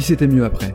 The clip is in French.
si c'était mieux après.